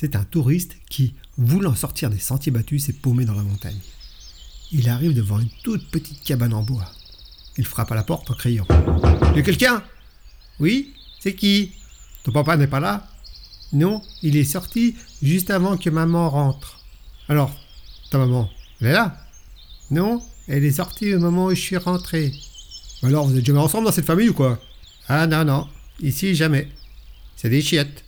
C'est un touriste qui, voulant sortir des sentiers battus, s'est paumé dans la montagne. Il arrive devant une toute petite cabane en bois. Il frappe à la porte en criant Il Y a quelqu'un? Oui C'est qui? Ton papa n'est pas là? Non, il est sorti juste avant que maman rentre. Alors, ta maman, elle est là? Non, elle est sortie au moment où je suis rentré. Alors, vous êtes jamais ensemble dans cette famille ou quoi? Ah non, non, ici jamais. C'est des chiottes.